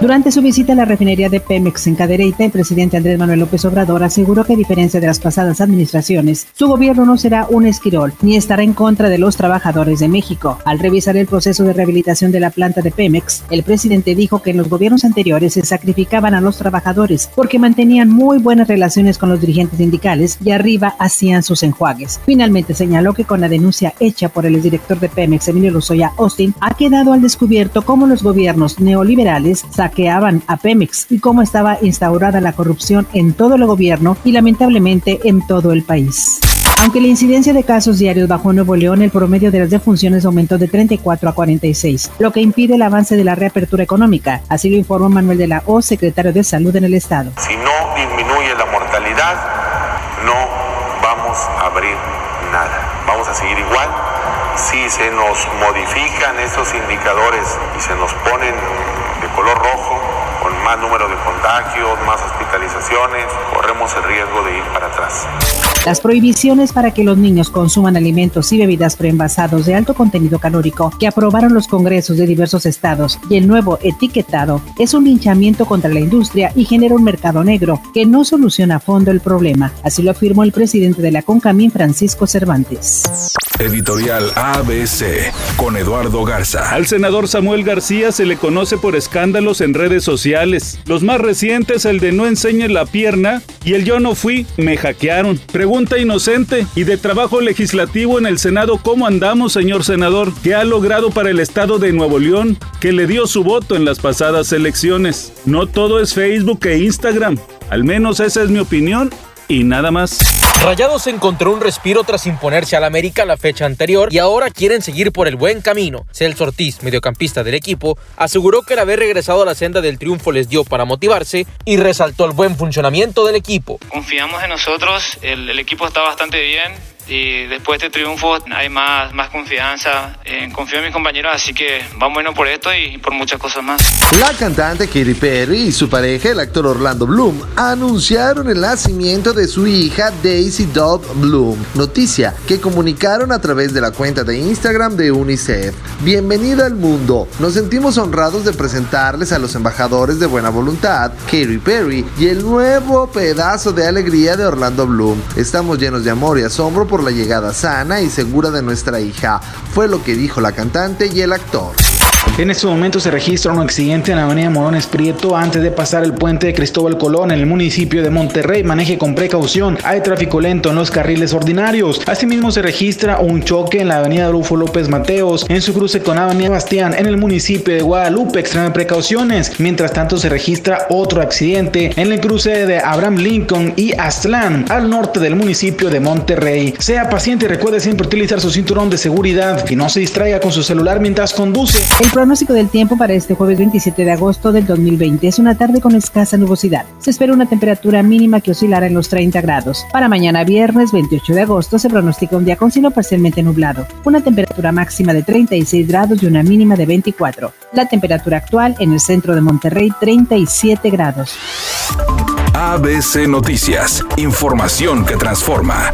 Durante su visita a la refinería de Pemex en Cadereyta, el presidente Andrés Manuel López Obrador aseguró que a diferencia de las pasadas administraciones, su gobierno no será un esquirol ni estará en contra de los trabajadores de México. Al revisar el proceso de rehabilitación de la planta de Pemex, el presidente dijo que en los gobiernos anteriores se sacrificaban a los trabajadores porque mantenían muy buenas relaciones con los dirigentes sindicales y arriba hacían sus enjuagues. Finalmente señaló que con la denuncia hecha por el exdirector de Pemex, Emilio Lozoya Austin, ha quedado al descubierto cómo los gobiernos neoliberales a Pemex y cómo estaba instaurada la corrupción en todo el gobierno y lamentablemente en todo el país. Aunque la incidencia de casos diarios bajó en Nuevo León, el promedio de las defunciones aumentó de 34 a 46, lo que impide el avance de la reapertura económica. Así lo informó Manuel de la O, secretario de Salud en el Estado. Si no disminuye la mortalidad, no vamos a abrir nada. Vamos a seguir igual. Si se nos modifican esos indicadores y se nos ponen color rojo, con más número de contagios, más hospitalizaciones, corremos el riesgo de ir para atrás. Las prohibiciones para que los niños consuman alimentos y bebidas preenvasados de alto contenido calórico que aprobaron los congresos de diversos estados y el nuevo etiquetado es un linchamiento contra la industria y genera un mercado negro que no soluciona a fondo el problema. Así lo afirmó el presidente de la CONCAMIN, Francisco Cervantes. Editorial ABC con Eduardo Garza. Al senador Samuel García se le conoce por escándalos en redes sociales. Los más recientes, el de no enseñe la pierna y el yo no fui, me hackearon. Pregunta inocente. ¿Y de trabajo legislativo en el Senado cómo andamos, señor senador? ¿Qué ha logrado para el Estado de Nuevo León, que le dio su voto en las pasadas elecciones? No todo es Facebook e Instagram. Al menos esa es mi opinión y nada más. Rayados encontró un respiro tras imponerse al América la fecha anterior y ahora quieren seguir por el buen camino. Celso Ortiz, mediocampista del equipo, aseguró que el haber regresado a la senda del triunfo les dio para motivarse y resaltó el buen funcionamiento del equipo. Confiamos en nosotros, el, el equipo está bastante bien, y después de este triunfo hay más, más confianza. Eh, confío en mis compañeros, así que vamos bueno por esto y por muchas cosas más. La cantante Katy Perry y su pareja, el actor Orlando Bloom, anunciaron el nacimiento de su hija Daisy Dove Bloom, noticia que comunicaron a través de la cuenta de Instagram de UNICEF. Bienvenida al mundo. Nos sentimos honrados de presentarles a los embajadores de buena voluntad, Katy Perry, y el nuevo pedazo de alegría de Orlando Bloom. Estamos llenos de amor y asombro por la llegada sana y segura de nuestra hija, fue lo que dijo la cantante y el actor. En este momento se registra un accidente en la avenida Morones Prieto antes de pasar el puente de Cristóbal Colón en el municipio de Monterrey. Maneje con precaución. Hay tráfico lento en los carriles ordinarios. Asimismo se registra un choque en la avenida Adolfo López Mateos en su cruce con avenida Bastián en el municipio de Guadalupe. Extreme precauciones. Mientras tanto se registra otro accidente en el cruce de Abraham Lincoln y Aztlán al norte del municipio de Monterrey. Sea paciente y recuerde siempre utilizar su cinturón de seguridad y no se distraiga con su celular mientras conduce. El pronóstico del tiempo para este jueves 27 de agosto del 2020 es una tarde con escasa nubosidad. Se espera una temperatura mínima que oscilará en los 30 grados. Para mañana viernes 28 de agosto se pronostica un día con cielo parcialmente nublado, una temperatura máxima de 36 grados y una mínima de 24. La temperatura actual en el centro de Monterrey 37 grados. ABC Noticias, información que transforma.